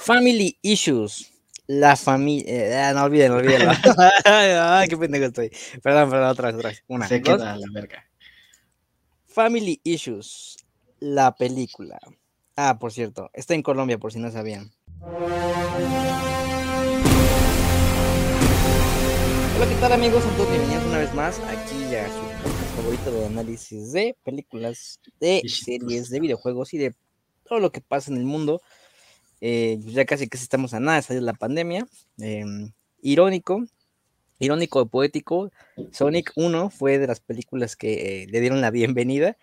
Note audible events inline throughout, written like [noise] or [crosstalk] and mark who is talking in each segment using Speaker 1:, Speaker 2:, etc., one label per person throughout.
Speaker 1: Family Issues. La familia. Eh, no olviden, olviden. [laughs] Ay, qué pendejo estoy. Perdón, perdón, otra vez, otra vez. Una,
Speaker 2: Se queda la verga.
Speaker 1: Family Issues. La película. Ah, por cierto, está en Colombia, por si no sabían. Hola, ¿qué tal amigos? Son todos bienvenidos una vez más aquí a su favorito de análisis de películas, de series, de videojuegos y de todo lo que pasa en el mundo. Eh, pues ya casi que estamos a nada de salir la pandemia. Em, irónico, irónico y poético, Sonic 1 fue de las películas que eh, le dieron la bienvenida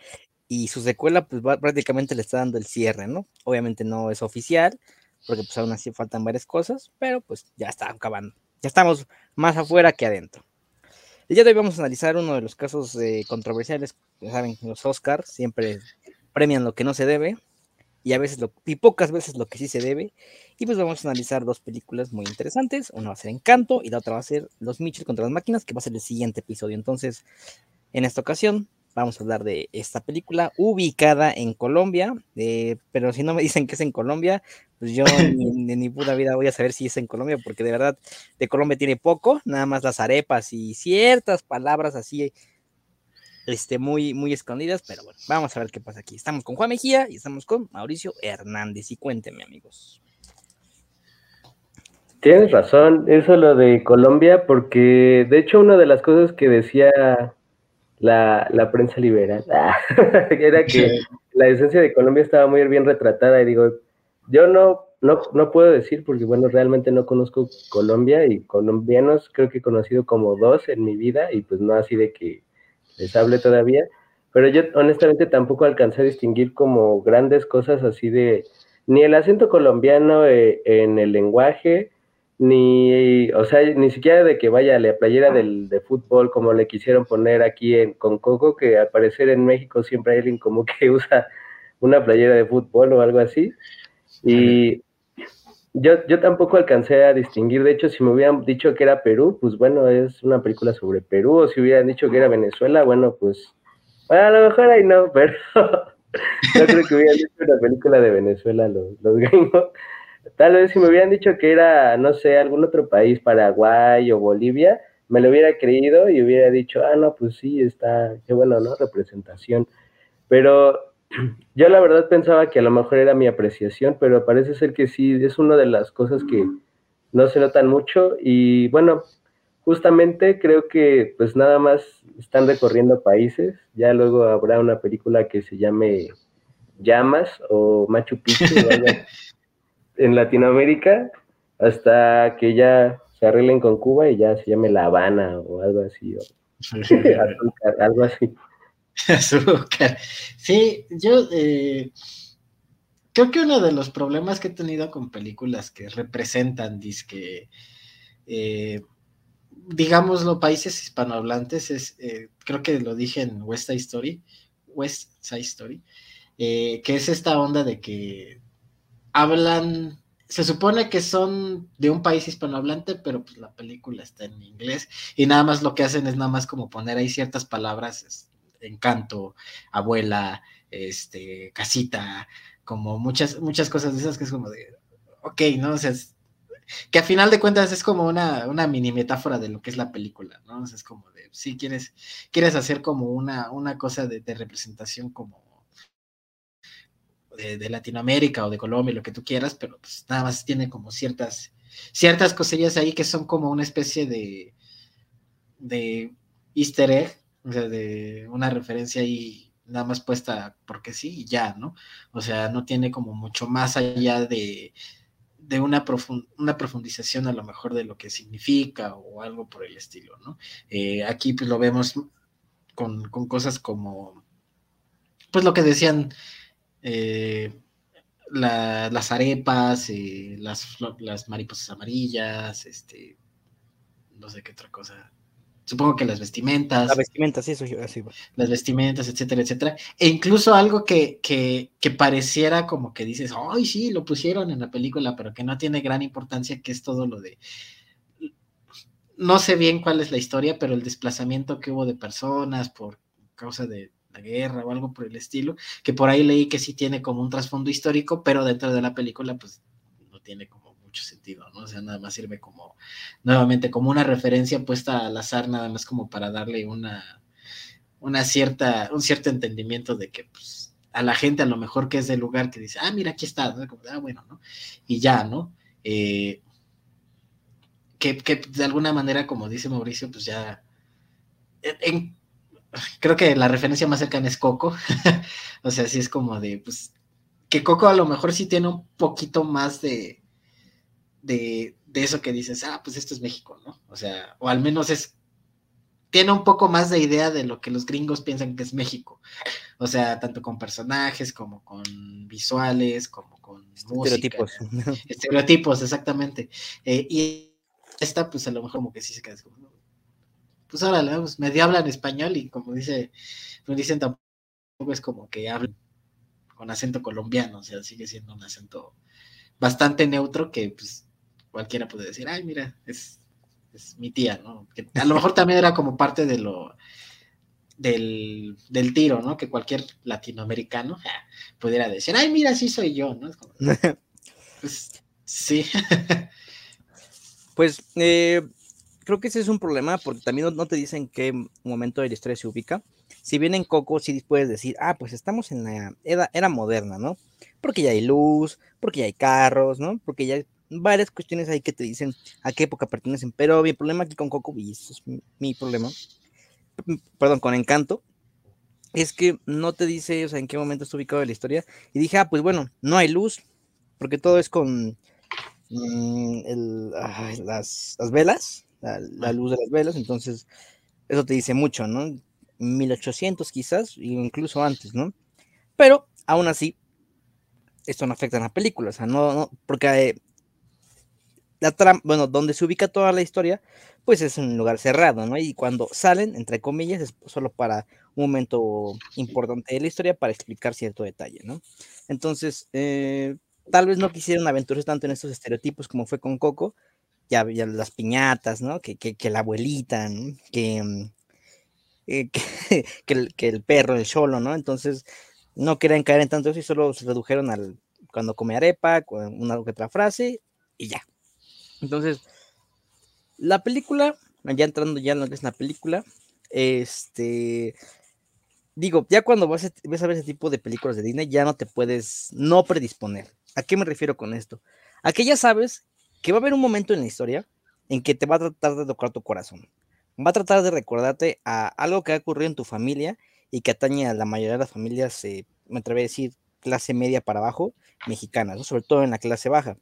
Speaker 1: y su secuela pues prácticamente le está dando el cierre, ¿no? Obviamente no es oficial, porque pues aún así faltan varias cosas, pero pues ya está acabando. Ya estamos más afuera que adentro. Día de hoy vamos a analizar uno de los casos eh, controversiales, ya saben, los Oscars siempre premian lo que no se debe, y a veces lo, y pocas veces lo que sí se debe. Y pues vamos a analizar dos películas muy interesantes. Una va a ser Encanto y la otra va a ser Los Mitchell contra las máquinas, que va a ser el siguiente episodio. Entonces, en esta ocasión vamos a hablar de esta película ubicada en Colombia, eh, pero si no me [laughs] dicen que es en Colombia, pues yo [laughs] ni, ni puta vida voy a saber si es en Colombia, porque de verdad de Colombia tiene poco, nada más las arepas y ciertas palabras así este, muy, muy escondidas, pero bueno, vamos a ver qué pasa aquí. Estamos con Juan Mejía y estamos con Mauricio Hernández. Y cuéntenme, amigos.
Speaker 3: Tienes razón, eso lo de Colombia, porque de hecho una de las cosas que decía la, la prensa liberal, [laughs] era que la esencia de Colombia estaba muy bien retratada y digo, yo no, no, no puedo decir porque bueno, realmente no conozco Colombia y colombianos creo que he conocido como dos en mi vida y pues no así de que les hable todavía, pero yo honestamente tampoco alcancé a distinguir como grandes cosas así de ni el acento colombiano eh, en el lenguaje, ni, o sea, ni siquiera de que vaya la playera del, de fútbol como le quisieron poner aquí en, con Coco, que al parecer en México siempre hay alguien como que [laughs] usa una playera de fútbol o algo así. Y yo, yo tampoco alcancé a distinguir, de hecho, si me hubieran dicho que era Perú, pues bueno, es una película sobre Perú, o si hubieran dicho que era Venezuela, bueno, pues a lo mejor ahí no, [laughs] pero yo creo que hubieran dicho una película de Venezuela los, los gringos. Tal vez si me hubieran dicho que era, no sé, algún otro país, Paraguay o Bolivia, me lo hubiera creído y hubiera dicho, ah, no, pues sí, está, qué bueno, ¿no? Representación. Pero yo la verdad pensaba que a lo mejor era mi apreciación, pero parece ser que sí, es una de las cosas que no se notan mucho. Y bueno, justamente creo que pues nada más están recorriendo países, ya luego habrá una película que se llame Llamas o Machu Picchu [laughs] en Latinoamérica hasta que ya se arreglen con Cuba y ya se llame La Habana o algo así, o [laughs] algo así. [laughs]
Speaker 2: Azúcar. Sí, yo eh, creo que uno de los problemas que he tenido con películas que representan, disque, eh, digámoslo, países hispanohablantes, es, eh, creo que lo dije en West Side Story, West Side Story, que es esta onda de que hablan, se supone que son de un país hispanohablante, pero pues la película está en inglés y nada más lo que hacen es nada más como poner ahí ciertas palabras, encanto, abuela, este, casita, como muchas, muchas cosas de esas que es como de, ok, ¿no? O sea, que a final de cuentas es como una, una, mini metáfora de lo que es la película, ¿no? O sea, es como de, si quieres, quieres hacer como una, una cosa de, de representación como de, de, Latinoamérica o de Colombia, lo que tú quieras, pero pues nada más tiene como ciertas, ciertas cosillas ahí que son como una especie de, de easter egg, o sea, de una referencia ahí nada más puesta porque sí y ya, ¿no? O sea, no tiene como mucho más allá de, de una, profund una profundización a lo mejor de lo que significa o algo por el estilo, ¿no? Eh, aquí pues lo vemos con, con, cosas como, pues lo que decían eh, la, las arepas, eh, las, las mariposas amarillas, este, no sé qué otra cosa, supongo que las vestimentas.
Speaker 1: Las vestimentas, sí, eso así.
Speaker 2: Las vestimentas, etcétera, etcétera. E incluso algo que, que, que, pareciera como que dices, ay, sí, lo pusieron en la película, pero que no tiene gran importancia, que es todo lo de. No sé bien cuál es la historia, pero el desplazamiento que hubo de personas por causa de la guerra o algo por el estilo, que por ahí leí que sí tiene como un trasfondo histórico, pero dentro de la película, pues tiene como mucho sentido, ¿no? O sea, nada más sirve como, nuevamente, como una referencia puesta al azar, nada más como para darle una, una cierta, un cierto entendimiento de que, pues, a la gente a lo mejor que es del lugar que dice, ah, mira, aquí está, ah, bueno, ¿no? Y ya, ¿no? Eh, que, que, de alguna manera, como dice Mauricio, pues ya, en, creo que la referencia más cercana es Coco, [laughs] o sea, sí es como de, pues, que Coco a lo mejor sí tiene un poquito más de, de, de eso que dices, ah, pues esto es México, ¿no? O sea, o al menos es tiene un poco más de idea de lo que los gringos piensan que es México. O sea, tanto con personajes como con visuales, como con
Speaker 1: estereotipos.
Speaker 2: Estereotipos, exactamente. Eh, y esta, pues a lo mejor como que sí se queda como, pues ahora pues medio hablan español y como dice, me dicen tampoco es como que hablan con acento colombiano, o sea, sigue siendo un acento bastante neutro que pues cualquiera puede decir, ay, mira, es es mi tía, ¿no? Que a lo mejor también era como parte de lo del, tiro, ¿no? Que cualquier latinoamericano pudiera decir, ay, mira, sí soy yo, ¿no? [laughs] pues sí.
Speaker 1: pues eh, creo que ese es un problema porque también no, te dicen qué momento de la historia se ubica. Si bien en Coco sí puedes decir, ah, pues estamos en la era, era moderna, ¿no? Porque ya hay luz, porque ya hay carros, ¿no? Porque ya varias cuestiones ahí que te dicen a qué época pertenecen, pero mi problema aquí con Coco, y eso es mi, problema, perdón, con Encanto, es que no te dice, o sea, en qué momento está ubicado en la historia, y dije, ah, pues bueno, no hay luz, porque todo es con mm, las, velas, la, luz de las velas, entonces eso te dice mucho, ¿no? 1800 quizás, incluso antes, ¿no? Pero aún así, esto no afecta a la película, o sea, no, no porque eh, la trama, bueno, donde se ubica toda la historia, pues es un lugar cerrado, ¿no? Y cuando salen, entre comillas, es solo para un momento importante de la historia para explicar cierto detalle, ¿no? Entonces, eh, tal vez no quisieron aventurarse tanto en estos estereotipos como fue con Coco, ya, las piñatas, ¿no? Que, que, la abuelita, ¿no? Que, mm, eh, [laughs] que, el, que, perro, el cholo, ¿no? Entonces, no querían caer en tanto eso y solo se redujeron al cuando come arepa, con una que otra frase y ya, entonces, la película, ya entrando ya en lo que es la película, este, digo, ya cuando vas a, ver ese tipo de películas de Disney, ya no te puedes no predisponer. ¿A qué me refiero con esto? A que ya sabes que va a haber un momento en la historia en que te va a tratar de tocar tu corazón. Va a tratar de recordarte a algo que ha ocurrido en tu familia y que atañe a la mayoría de las familias, eh, me atrevo a decir, clase media para abajo, mexicanas, sobre todo en la clase baja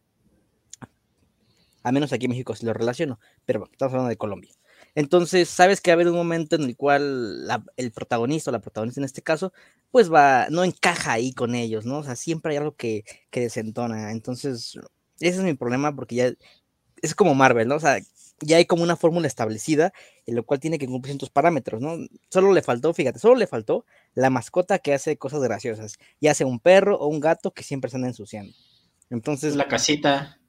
Speaker 1: a menos aquí en México si lo relaciono, pero estamos hablando de Colombia. Entonces, sabes que va a haber un momento en el cual el protagonista o la protagonista en este caso, pues va, no encaja ahí con ellos, ¿no? O sea, siempre hay algo que, que desentona. Entonces, ese es mi problema porque ya es como Marvel, ¿no? O sea, ya hay como una fórmula establecida en lo cual tiene que cumplir ciertos parámetros, ¿no? Solo le faltó, fíjate, solo le faltó la mascota que hace cosas graciosas, ya sea un perro o un gato que siempre están ensuciando. Entonces,
Speaker 2: la casita.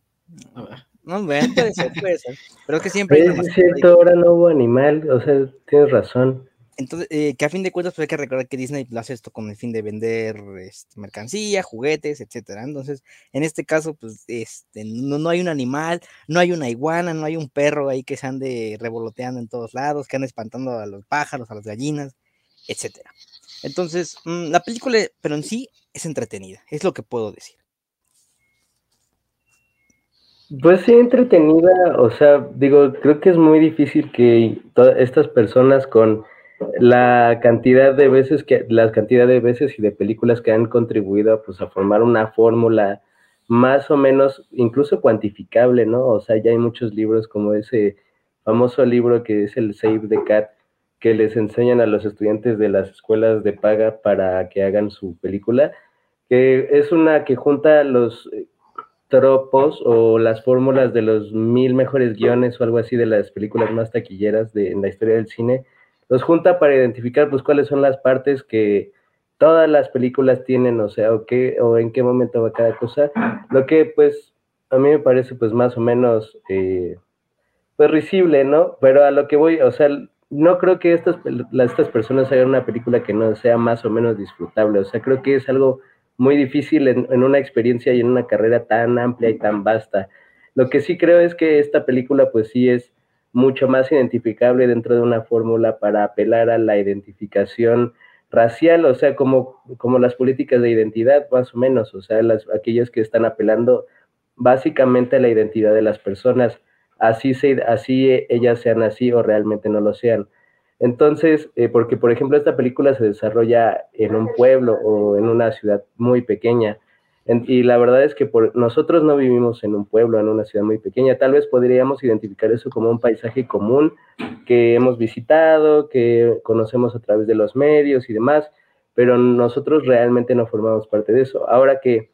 Speaker 1: No, bueno, puede ser, puede ser. Pero es que siempre.
Speaker 3: Es cierto, ahora no hubo animal, o sea, tienes razón.
Speaker 1: Entonces, eh, que a fin de cuentas, pues hay que recordar que Disney hace esto con el fin de vender este, mercancía, juguetes, etcétera. Entonces, en este caso, pues, este, no, no, hay un animal, no hay una iguana, no hay un perro ahí que se ande revoloteando en todos lados, que ande espantando a los pájaros, a las gallinas, etcétera. Entonces, mm, la película, pero en sí, es entretenida, es lo que puedo decir.
Speaker 3: Pues sí, entretenida, o sea, digo, creo que es muy difícil que todas estas personas con la cantidad de veces que, las cantidad de veces y de películas que han contribuido pues a formar una fórmula más o menos incluso cuantificable, ¿no? O sea, ya hay muchos libros como ese famoso libro que es el Save the Cat, que les enseñan a los estudiantes de las escuelas de paga para que hagan su película, que es una que junta los tropos o las fórmulas de los mil mejores guiones o algo así de las películas más taquilleras de, en la historia del cine, los junta para identificar pues cuáles son las partes que todas las películas tienen, o sea, o, qué, o en qué momento va cada cosa, lo que pues a mí me parece pues más o menos eh, pues risible, ¿no? Pero a lo que voy, o sea, no creo que estas, estas personas hagan una película que no sea más o menos disfrutable, o sea, creo que es algo muy difícil en, una experiencia y en una carrera tan amplia y tan vasta. Lo que sí creo es que esta película pues sí es mucho más identificable dentro de una fórmula para apelar a la identificación racial, o sea, como, como las políticas de identidad, más o menos, o sea, las, aquellas que están apelando básicamente a la identidad de las personas, así, se, así ellas sean así o realmente no lo sean. Entonces, eh, porque por ejemplo esta película se desarrolla en un pueblo o en una ciudad muy pequeña, y la verdad es que por, nosotros no vivimos en un pueblo, en una ciudad muy pequeña. Tal vez podríamos identificar eso como un paisaje común que hemos visitado, que conocemos a través de los medios y demás, pero nosotros realmente no formamos parte de eso. Ahora que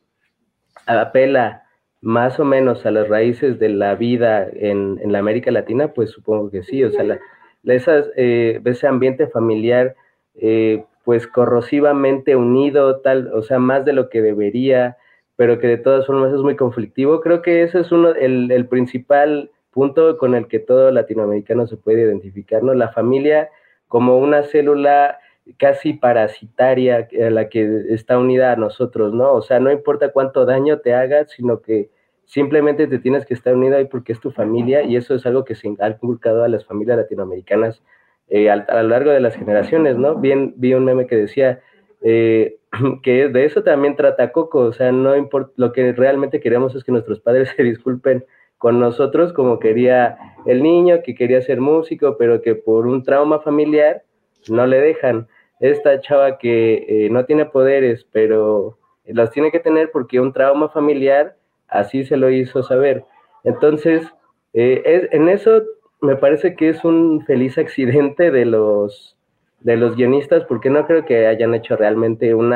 Speaker 3: apela más o menos a las raíces de la vida en, en la América Latina, pues supongo que sí. O sea, la, esas, eh, ese ambiente familiar, eh, pues corrosivamente unido, tal, o sea, más de lo que debería, pero que de todas formas es muy conflictivo. Creo que ese es uno, el, el principal punto con el que todo latinoamericano se puede identificar, ¿no? La familia como una célula casi parasitaria a la que está unida a nosotros, ¿no? O sea, no importa cuánto daño te haga, sino que simplemente te tienes que estar unido ahí porque es tu familia y eso es algo que se ha inculcado a las familias latinoamericanas eh, a, a, lo largo de las generaciones, ¿no? Bien, vi un meme que decía, eh, [clears throat] que de eso también trata Coco, o sea, no importa, lo que realmente queremos es que nuestros padres [laughs] se disculpen con nosotros como quería el niño, que quería ser músico, pero que por un trauma familiar no le dejan. Esta chava que eh, no tiene poderes, pero los tiene que tener porque un trauma familiar así se lo hizo saber. Entonces, eh, en eso me parece que es un feliz accidente de los de los guionistas, porque no creo que hayan hecho realmente un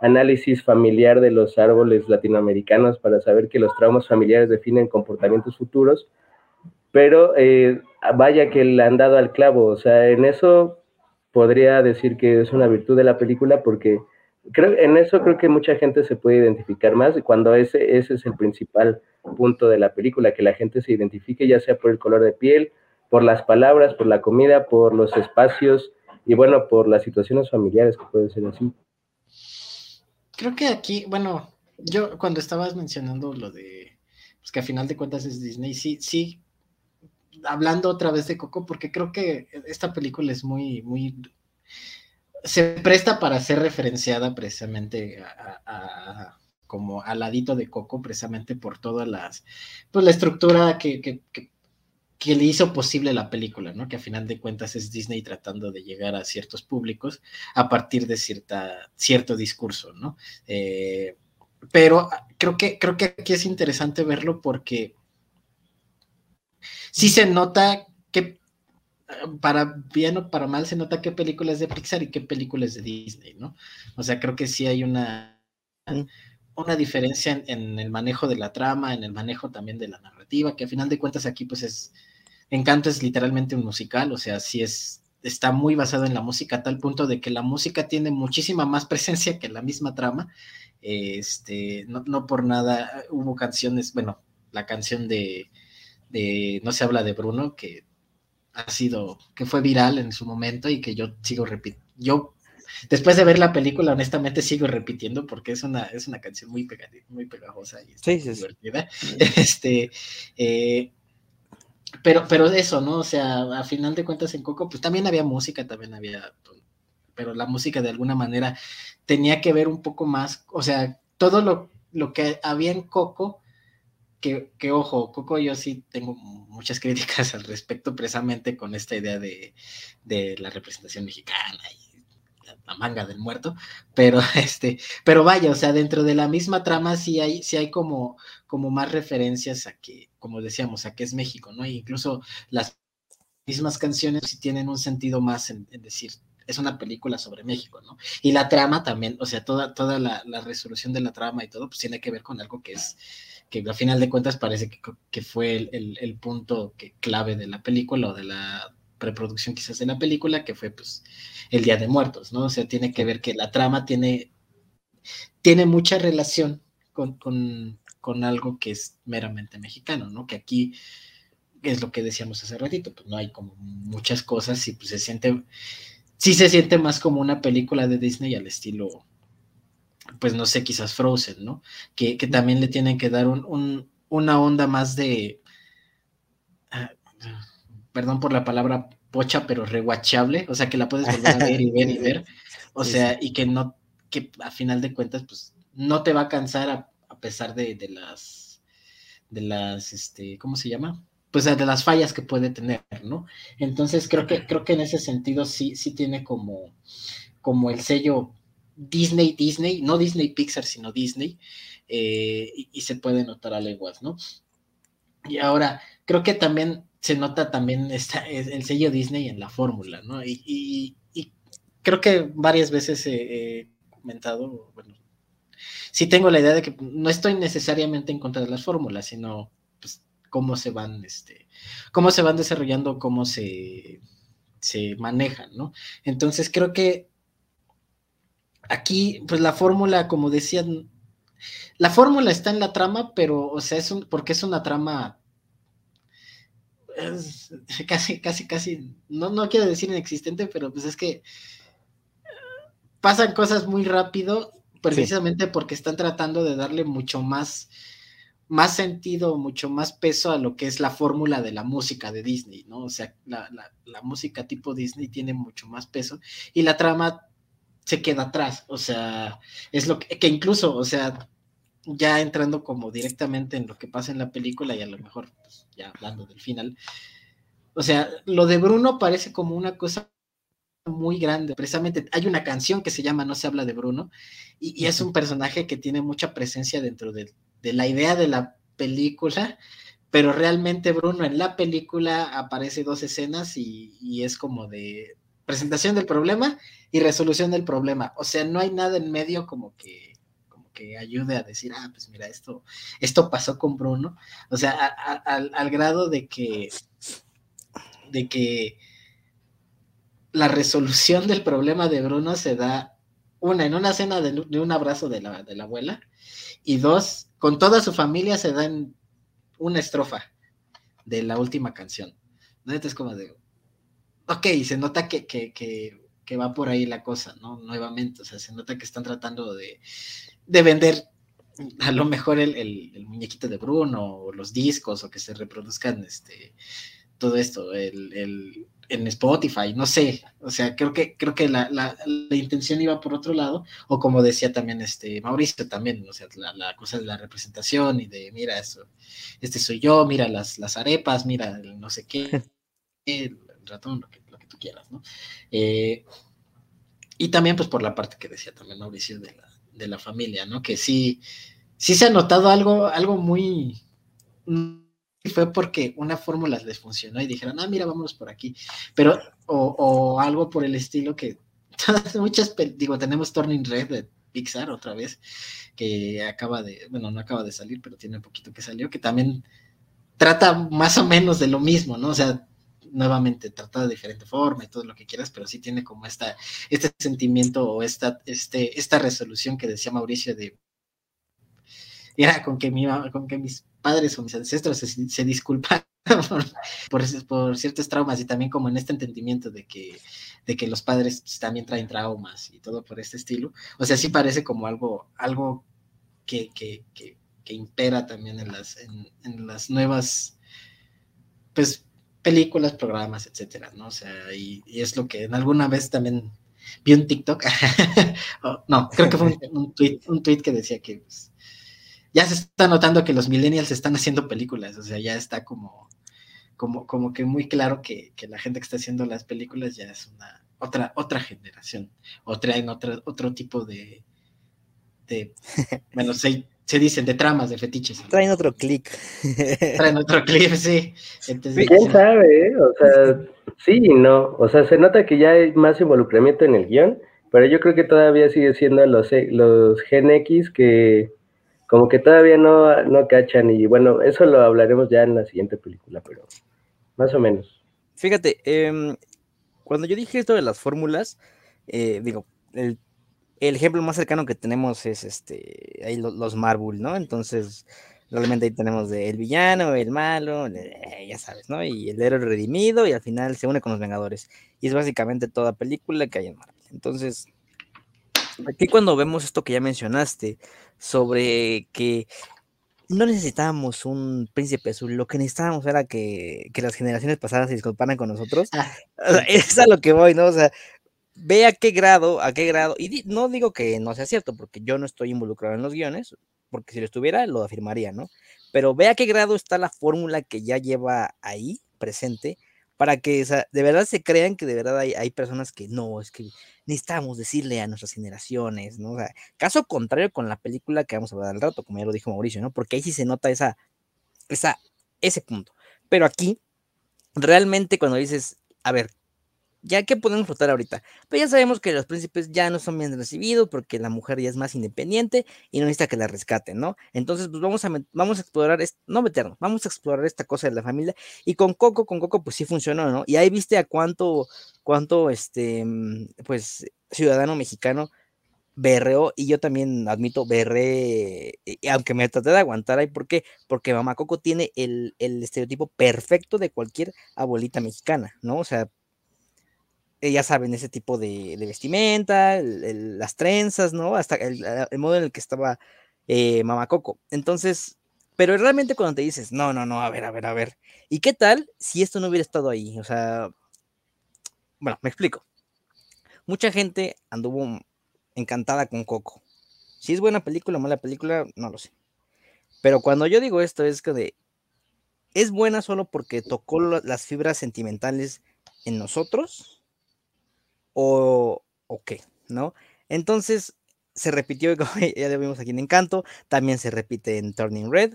Speaker 3: análisis familiar de los árboles latinoamericanos para saber que los traumas familiares definen comportamientos futuros, pero eh, vaya que le han dado al clavo, o sea, en eso podría decir que es una virtud de la película porque creo en eso creo que mucha gente se puede identificar más cuando ese, ese es el principal punto de la película, que la gente se identifique ya sea por el color de piel, por las palabras, por la comida, por los espacios, y bueno, por las situaciones familiares que pueden ser así.
Speaker 2: Creo que aquí, bueno, yo cuando estabas mencionando lo de, pues que a final de cuentas es Disney, sí, sí, hablando otra vez de Coco, porque creo que esta película es muy, muy, se presta para ser referenciada precisamente como al ladito de Coco, precisamente por todas las, pues la estructura que, que, que le hizo posible la película, ¿no? Que a final de cuentas es Disney tratando de llegar a ciertos públicos a partir de cierta, cierto discurso, ¿no? Eh, pero creo que, creo que aquí es interesante verlo porque sí se nota para bien o para mal se nota qué películas de Pixar y qué películas de Disney, ¿no? O sea, creo que sí hay una, una diferencia en, en, el manejo de la trama, en el manejo también de la narrativa, que a final de cuentas aquí pues es Encanto es literalmente un musical, o sea, sí es, está muy basado en la música a tal punto de que la música tiene muchísima más [laughs] presencia que la misma trama. Este, no, no por nada hubo canciones, bueno, la canción de, de No se habla de Bruno, que ha sido, que fue viral en su momento y que yo sigo repitiendo. Yo, después de ver la película, honestamente sigo repitiendo porque es una, es una canción muy, muy pegajosa y sí, sí, divertida. Sí. [laughs] Este, eh, pero, pero eso, ¿no? O sea, a final de cuentas en Coco, pues también había música, también había, pero la música de alguna manera tenía que ver un poco más, o sea, todo lo, lo que había en Coco, que, que, ojo, Coco yo sí tengo muchas críticas [laughs] al respecto precisamente con esta idea de, de la representación mexicana y la manga del muerto, pero [laughs] este, pero vaya, o sea, dentro de la misma trama sí hay, sí hay como, como más referencias a que, como decíamos, a que es México, ¿no? E incluso las mismas canciones sí tienen un sentido más en, decir, es una película sobre México, ¿no? Y la trama también, o sea, toda, toda la resolución de la trama y todo, pues tiene que ver con algo que es, que al final de cuentas parece que, que fue el, el, el punto que, clave de la película o de la preproducción quizás de la película, que fue pues el Día de Muertos, ¿no? O sea, tiene que ver que la trama tiene, tiene mucha relación con, con, con algo que es meramente mexicano, ¿no? Que aquí es lo que decíamos hace ratito, pues no hay como muchas cosas y pues se siente, sí se siente más como una película de Disney al estilo pues no sé, quizás Frozen, ¿no? Que, también le tienen que dar un, una onda más de, ah, perdón por la palabra pocha, pero rewatchable, o sea, que la puedes volver a ver y [laughs] ver y ver, o sea, y que no, que a final de cuentas, pues no te va a cansar a, pesar de, de, las, de las, este, ¿cómo se llama? Pues de las fallas que puede tener, ¿no? Entonces creo que, creo que en ese sentido sí, sí tiene como, como el sello Disney, Disney, no Disney Pixar, sino Disney, eh, y, se puede notar a leguas, ¿no? Y ahora, creo que también se nota también esta, el sello Disney en la fórmula, ¿no? Y, creo que varias veces he, comentado, bueno, sí tengo la idea de que no estoy necesariamente en contra de las fórmulas, sino pues, cómo se van, este, cómo se van desarrollando, cómo se, se manejan, ¿no? Entonces creo que aquí, pues la fórmula, como decían, la fórmula está en la trama, pero, o sea, es un, porque es una trama [laughs] casi, casi, casi, no, no quiero decir inexistente, pero pues es que pasan cosas muy rápido, precisamente porque están tratando de darle mucho más, más sentido, mucho más peso a lo que es la fórmula de la música de Disney, ¿no? O sea, la, la música tipo Disney tiene mucho más peso y la trama se queda atrás, o sea, es lo que, incluso, o sea, ya entrando como directamente en lo que pasa en la película y a lo mejor, pues, ya hablando del final, o sea, lo de Bruno parece como una cosa muy grande. Precisamente hay una canción que se llama No se habla de Bruno y, es un personaje que tiene mucha presencia dentro de, la idea de la película, pero realmente Bruno en la película aparece dos escenas y es como de presentación del problema y resolución del problema. O sea, no hay nada en medio como que como que ayude a decir, ah, pues mira, esto, esto pasó con Bruno. O sea, al grado de que, de que la resolución del problema de Bruno se da, una, en una cena de, un abrazo de la, de la abuela, y dos, con toda su familia se da en una estrofa de la última canción. ¿No? Entonces, como de, ok, se nota que, que, va por ahí la cosa, ¿no? Nuevamente, o sea, se nota que están tratando de, vender a lo mejor el, muñequito de Bruno o los discos o que se reproduzcan este, todo esto el, en Spotify, no sé, o sea, creo que, creo que la, la, intención iba por otro lado, o como decía también este Mauricio también, o sea, la, cosa de la representación y de, mira, eso, este soy yo, mira las, las arepas, mira no sé qué, [laughs] ratón, lo que, tú quieras, ¿no? Eh, y también, pues, por la parte que decía también Mauricio de la, de la familia, ¿no? Que sí, sí se ha notado algo, algo muy... Fue porque una fórmula les funcionó y dijeron, ah, mira, vámonos por aquí. Pero, o, algo por el estilo que [laughs] muchas, digo, tenemos Turning Red de Pixar otra vez, que acaba de, bueno, no acaba de salir, pero tiene un poquito que salió, que también trata más o menos de lo mismo, ¿no? O sea, nuevamente tratada de diferente forma y todo lo que quieras, pero sí tiene como esta, este sentimiento o esta, este, esta resolución que decía Mauricio de era con que, mi, con que mis padres o mis ancestros se, disculpan por, por, ciertos traumas y también como en este entendimiento de que, de que los padres también traen traumas y todo por este estilo. O sea, sí parece como algo, algo que, que, que, que impera también en las, en, en las nuevas, pues películas, programas, etcétera, ¿no? O sea, y, es lo que en alguna vez también vi un TikTok, [laughs] no, creo que fue [laughs] un, tweet, un tweet que decía que pues, ya se está notando que los millennials están haciendo películas, o sea, ya está como, como, como que muy claro que, la gente que está haciendo las películas ya es una otra, otra generación, o traen otro, otro tipo de, de bueno, [laughs] sé, se dicen de tramas, de fetiches.
Speaker 1: Traen otro clic. [laughs]
Speaker 2: Traen otro clic, sí.
Speaker 3: ¿Quién sabe? Eh? O sea, sí y no. O sea, se nota que ya hay más involucramiento en el guion, pero yo creo que todavía sigue siendo los, eh, los Gen X que como que todavía no, no cachan y bueno, eso lo hablaremos ya en la siguiente película, pero más o menos.
Speaker 1: Fíjate, em, cuando yo dije esto de las fórmulas, eh, digo, el el ejemplo más cercano que tenemos es este, ahí los, Marvel, ¿no? Entonces, realmente ahí tenemos de el villano, el malo, eh, ya sabes, ¿no? Y el héroe redimido y al final se une con los Vengadores. Y es básicamente toda película que hay en Marvel. Entonces, aquí cuando vemos esto que ya mencionaste, sobre que no necesitábamos un príncipe azul, lo que necesitábamos era que, las generaciones pasadas se disculparan con nosotros. Ah, es a lo que voy, ¿no? O sea, ve a qué grado, a qué grado, y no digo que no sea cierto, porque yo no estoy involucrado en los guiones, porque si lo estuviera, lo afirmaría, ¿no? Pero ve a qué grado está la fórmula que ya lleva ahí presente para que de verdad se crean que de verdad hay, hay, personas que no, es que necesitamos decirle a nuestras generaciones, ¿no? O sea, caso contrario con la película que vamos a hablar al rato, como ya lo dijo Mauricio, ¿no? Porque ahí sí se nota esa, esa, ese punto. Pero aquí, realmente cuando dices, a ver, ya que podemos votar ahorita. Pero ya sabemos que los príncipes ya no son bien recibidos porque la mujer ya es más independiente y no necesita que la rescaten, ¿no? Entonces, pues vamos a, vamos a explorar, no meternos, vamos a explorar esta cosa de la familia. Y con Coco, con Coco, pues sí funcionó, ¿no? Y ahí viste a cuánto, cuánto, este, mm, pues, ciudadano mexicano berreó y yo también admito berré, aunque me traté de aguantar ahí, ¿por qué? Porque Mamá Coco tiene el, el estereotipo perfecto de cualquier abuelita mexicana, ¿no? O sea, eh, ya saben, ese tipo de, vestimenta, las trenzas, ¿no? Hasta el, modo en el que estaba eh, Mamacoco. Entonces, pero realmente cuando te dices, no, no, no, a ver, a ver, a ver, ¿y qué tal si esto no hubiera estado ahí? O sea, bueno, me explico. Mucha gente anduvo encantada con Coco. Si es buena película o mala película, no lo sé. Pero cuando yo digo esto es que de, es buena solo porque tocó las fibras sentimentales en nosotros o, qué, ¿no? Entonces se repitió, [laughs] ya lo vimos aquí en Encanto, también se repite en Turning Red,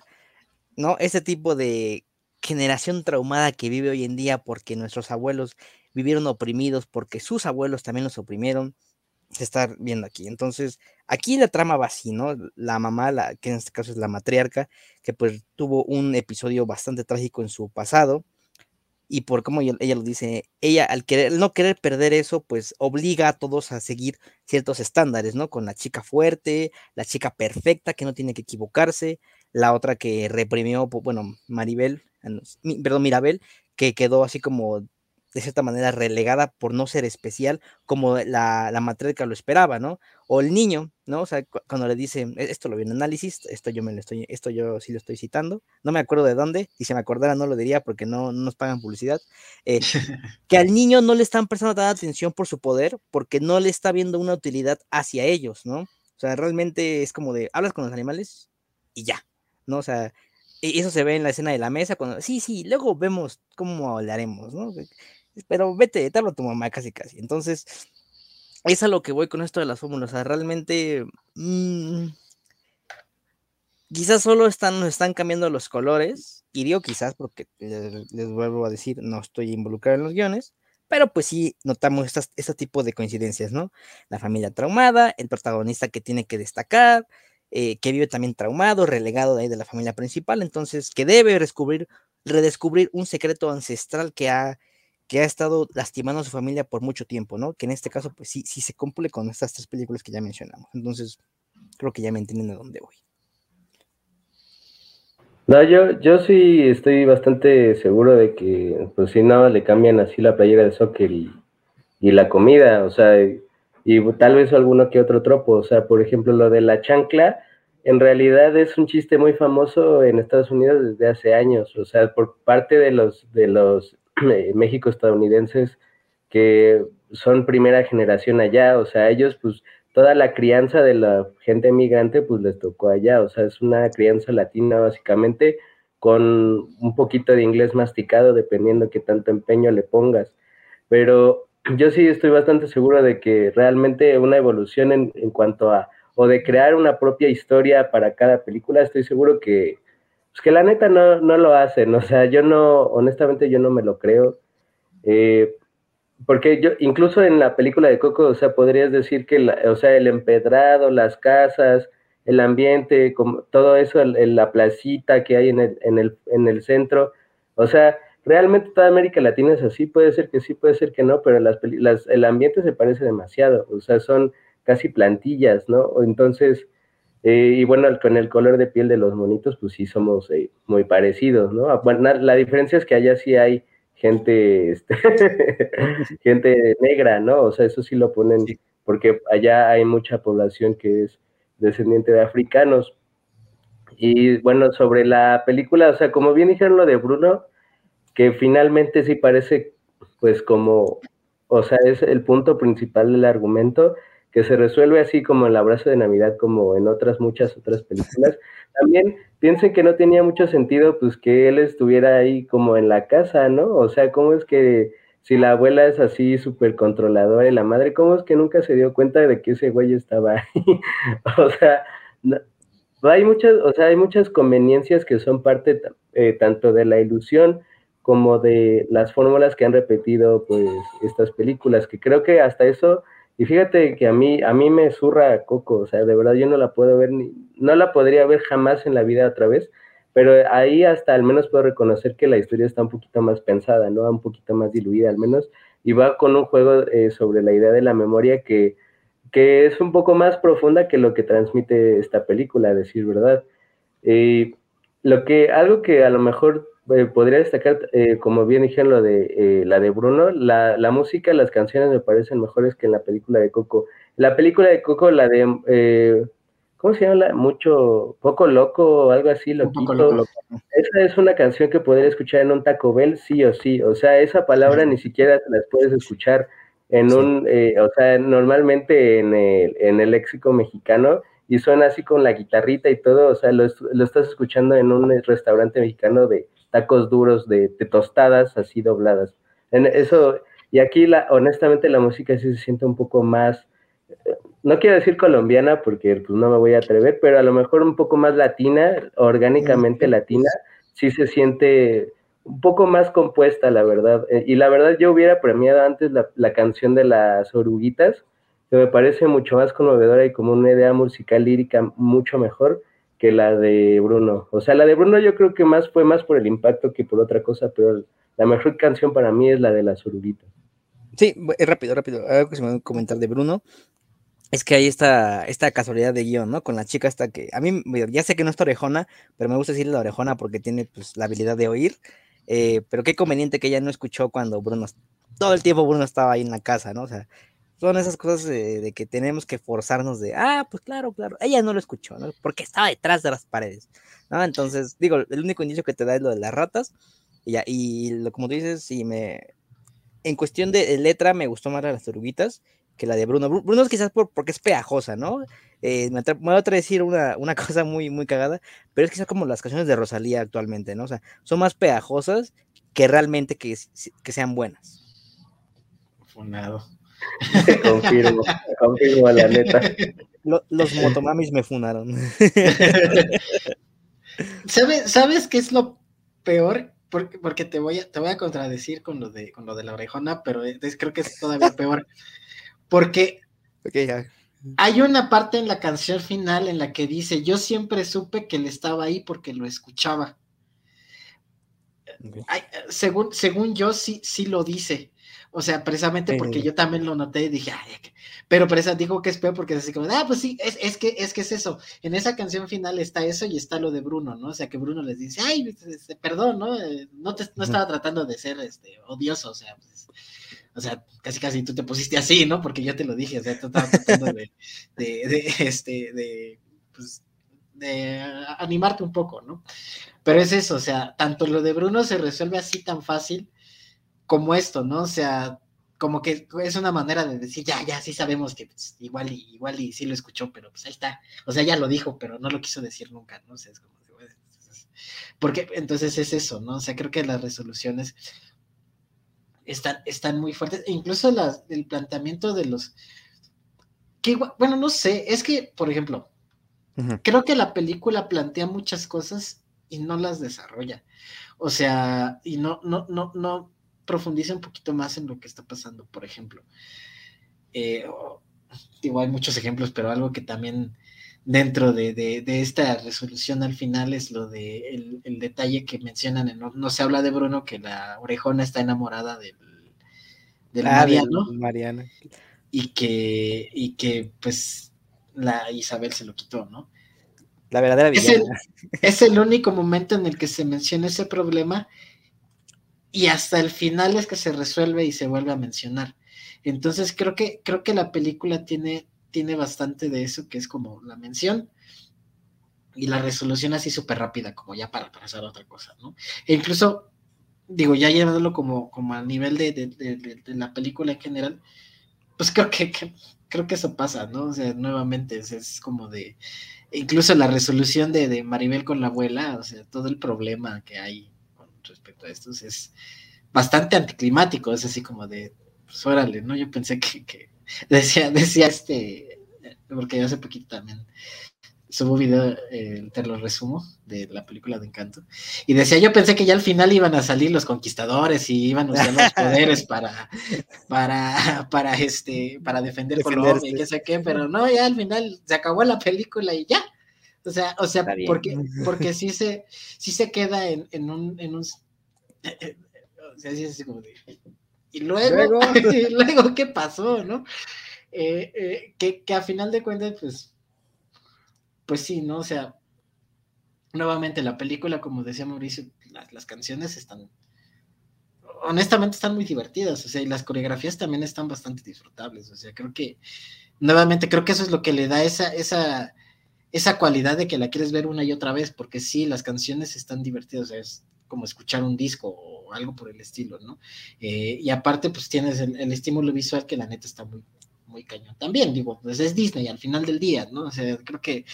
Speaker 1: ¿no? Ese tipo de generación traumada que vive hoy en día porque nuestros abuelos vivieron oprimidos, porque sus abuelos también los oprimieron, se está viendo aquí. Entonces, aquí la trama va así, ¿no? La mamá, la, que en este caso es la matriarca, que pues tuvo un episodio bastante trágico en su pasado, y por cómo ella, lo dice, ella al querer, no querer perder eso, pues obliga a todos a seguir ciertos estándares, ¿no? Con la chica fuerte, la chica perfecta que no tiene que equivocarse, la otra que reprimió, bueno, Maribel, ah, perdón, Mirabel, que quedó así como de cierta manera relegada por no ser especial como la, la matriarca lo esperaba, ¿no? O el niño, ¿no? O sea, cuando le dice, e-, esto lo vi en análisis, esto yo me lo estoy, esto yo sí lo estoy citando, no me acuerdo de dónde, y si me acordara no lo diría porque no, nos pagan publicidad, eh, [laughs] que al niño no le están prestando tanta atención por su poder porque no le está viendo una utilidad hacia ellos, ¿no? O sea, realmente es como de, hablas con los animales y ya, ¿no? O sea, y eso se ve en la escena de la mesa cuando, sí, sí, luego vemos cómo hablaremos, ¿no? Pero vete, te a tu mamá casi casi. Entonces, es a lo que voy con esto de las fórmulas. O sea, realmente, mm, quizás solo están, están cambiando los colores, y digo quizás porque les, vuelvo a decir, no estoy involucrado en los guiones, pero pues sí notamos estas, este tipo de coincidencias, ¿no? La familia traumada, el protagonista que tiene que destacar, eh, que vive también traumado, relegado de ahí de la familia principal, entonces que debe redescubrir, redescubrir un secreto ancestral que ha que ha estado lastimando a su familia por mucho tiempo, ¿no? Que en este caso, pues sí, sí se cumple con estas tres películas que ya mencionamos. Entonces, creo que ya me entienden de dónde voy.
Speaker 3: No, yo, yo sí estoy bastante seguro de que, pues si no, le cambian así la playera de soccer y, y la comida, o sea, y, y tal vez alguno que otro tropo, o sea, por ejemplo, lo de la chancla, en realidad es un chiste muy famoso en Estados Unidos desde hace años, o sea, por parte de los, de los México estadounidenses que son primera generación allá, o sea, ellos pues toda la crianza de la gente migrante pues les tocó allá, o sea, es una crianza latina básicamente con un poquito de inglés masticado dependiendo qué tanto empeño le pongas, pero yo sí estoy bastante seguro de que realmente una evolución en cuanto a, o de crear una propia historia para cada película, estoy seguro que pues que la neta no, no lo hacen, o sea, yo no, honestamente yo no me lo creo. Eh, porque yo, incluso en la película de Coco, o sea, podrías decir que, o sea, el empedrado, las casas, el ambiente, como, todo eso, la placita que hay en el, en, el, en el centro, o sea, realmente toda América Latina es así, puede ser que sí, puede ser que no, pero las, las, el ambiente se parece demasiado, o sea, son casi plantillas, ¿no? Entonces, eh, y bueno, con el color de piel de los monitos, pues sí somos eh, muy parecidos, ¿no? Ah, la diferencia es que allá sí hay gente, este, [laughs] gente negra, ¿no? O sea, eso sí lo ponen porque allá hay mucha población que es descendiente de africanos. Y bueno, sobre la película, o sea, como bien dijeron lo de Bruno, que finalmente sí parece pues como, o sea, es el punto principal del argumento, que se resuelve así como en el abrazo de Navidad, como en otras muchas otras películas. También piensen que no tenía mucho sentido pues que él estuviera ahí como en la casa, ¿no? O sea, ¿cómo es que si la abuela es así súper controladora y la madre, ¿cómo es que nunca se dio cuenta de que ese güey estaba ahí? [laughs] o sea, hay muchas, o sea, hay muchas conveniencias que son parte eh, tanto de la ilusión como de las fórmulas que han repetido pues estas películas, que creo que hasta eso y fíjate que a mí, a mí me zurra Coco, o sea, de verdad yo no la puedo ver, ni, no la podría ver jamás en la vida otra vez, pero ahí hasta al menos puedo reconocer que la historia está un poquito más pensada, ¿no? Un poquito más diluida al menos, y va con un juego eh, sobre la idea de la memoria que, que es un poco más profunda que lo que transmite esta película, decir verdad. Y lo que, algo que a lo mejor eh, podría destacar, eh, como bien dijeron lo de eh, la de Bruno, la, la, música, las canciones me parecen mejores que en la película de Coco. La película de Coco, la de, ¿cómo se llama? Mucho, poco loco o algo así, loquito. Loco, Esa es una canción que podría escuchar en un Taco Bell, sí o sí. O sea, esa palabra ni siquiera las puedes escuchar en un, o sea, normalmente en el, en el léxico mexicano y suena así con la guitarrita y todo, o sea, lo, lo estás escuchando en un restaurante mexicano de tacos duros de, tostadas así dobladas. En eso, y aquí la, honestamente la música sí se siente un poco más, eh, no quiero decir colombiana porque pues, no me voy a atrever, pero a lo mejor un poco más latina, orgánicamente latina, sí se siente un poco más compuesta, la verdad. Eh, y la verdad yo hubiera premiado antes la, la canción de las oruguitas, que me parece mucho más conmovedora y como una idea musical lírica mucho mejor que la de Bruno. O sea, la de Bruno yo creo que más fue más por el impacto que por otra cosa, pero la mejor canción para mí es la de las oruguitas.
Speaker 1: Sí, rápido, rápido. Algo que se me va a comentar de Bruno es que hay esta, esta casualidad de guion, ¿no? Con la chica hasta que, a mí, ya sé que no es orejona, pero me gusta decirle la orejona porque tiene pues, la habilidad de oír, eh, pero qué conveniente que ella no escuchó cuando Bruno, todo el tiempo Bruno estaba ahí en la casa, ¿no? O sea, son esas cosas de, que tenemos que forzarnos de, ah, pues claro, claro, ella no lo escuchó, ¿no? Porque estaba detrás de las paredes, ¿no? Entonces, digo, el único indicio que te da es lo de las ratas, y, ya, y lo, como tú dices, sí, me, en cuestión de letra me gustó más las oruguitas que la de Bruno. Bruno es quizás por, porque es pegajosa, ¿no? Eh, me, voy a decir una, una, [laughs] cosa muy, muy cagada, pero es quizás como las canciones de Rosalía actualmente, ¿no? O sea, son más pegajosas que realmente que, que sean buenas.
Speaker 2: Funado. [laughs]
Speaker 3: confirmo, confirmo la neta.
Speaker 1: los motomamis me funaron. [laughs]
Speaker 2: ¿Sabes, ¿Sabes qué es lo peor? Porque, porque te, voy a, te voy a contradecir con lo, de, con lo de la orejona, pero creo que es todavía peor. Porque hay una parte en la canción final en la que dice, yo siempre supe que él estaba ahí porque lo escuchaba. según, según yo, sí, sí lo dice. O sea, precisamente porque yo también lo noté y dije, Ay, pero presa dijo que es peor porque es así como, ah, pues sí, es, es, que, es que es eso. En esa canción final está eso y está lo de Bruno, ¿no? O sea, que Bruno les dice, ay, este, perdón, ¿no? Eh, no, te, no estaba tratando de ser este, odioso, o sea, pues, o sea, casi casi tú te pusiste así, ¿no? Porque yo te lo dije, o sea, tú estabas tratando de, de, de, este, de, pues, de animarte un poco, ¿no? Pero es eso, o sea, tanto lo de Bruno se resuelve así tan fácil como esto, ¿no? O sea, como que es una manera de decir, ya, ya, sí sabemos que pues, igual y igual y sí lo escuchó, pero pues ahí está. O sea, ya lo dijo, pero no lo quiso decir nunca, ¿no? O sea, es como, porque entonces es eso, ¿no? O sea, creo que las resoluciones están, están muy fuertes, e incluso las, el planteamiento de los que bueno, no sé, es que, por ejemplo, creo que la película plantea muchas cosas y no las desarrolla. O sea, y no, no, no, no, profundice un poquito más en lo que está pasando, por ejemplo. Eh, digo, hay muchos ejemplos, pero algo que también dentro de, esta resolución al final es lo de el, detalle que mencionan, en, no, se habla de Bruno, que la orejona está enamorada del, del ah, Mariano. Y que, y que pues la Isabel se lo quitó, ¿no?
Speaker 1: La verdadera
Speaker 2: es el, es el único momento en el que se menciona ese problema y hasta el final es que se resuelve y se vuelve a mencionar. Entonces creo que, creo que la película tiene, tiene bastante de eso, que es como la mención y la resolución así súper rápida, como ya para pasar a otra cosa, ¿no? E incluso, digo, ya llevándolo como, como a nivel de, de, la película en general, pues creo que, creo que eso pasa, ¿no? O sea, nuevamente es, como de, incluso la resolución de, Maribel con la abuela, o sea, todo el problema que hay respecto a estos es bastante anticlimático, es así como de, pues órale, ¿no? Yo pensé que, que [laughs] decía, decía este, porque hace poquito también subo video, eh, te lo resumo, de la película de Encanto, y decía, yo pensé que ya al final iban a salir los conquistadores y iban a usar los poderes para, para, para, este, para defender Colombia y qué sé qué, pero no, ya al final se acabó la película y ya. O sea, o sea, porque, [laughs] porque sí se, sí se queda en, en un, en un o sea, sí es como de, y luego, [laughs] luego, ¿qué pasó, no? Eh, eh, que, que a final de cuentas, pues, pues sí, ¿no? O sea, nuevamente la película, como decía Mauricio, las, canciones están, honestamente están muy divertidas, o sea, y las coreografías también están bastante disfrutables, o sea, creo que, nuevamente, creo que eso es lo que le da esa, esa, esa cualidad de que la quieres ver una y otra vez, porque sí, las canciones están divertidas, es como escuchar un disco o algo por el estilo, ¿no? Eh, y aparte, pues tienes el, el, estímulo visual que la neta está muy, muy cañón. También, digo, pues es Disney al final del día, ¿no? O sea, creo que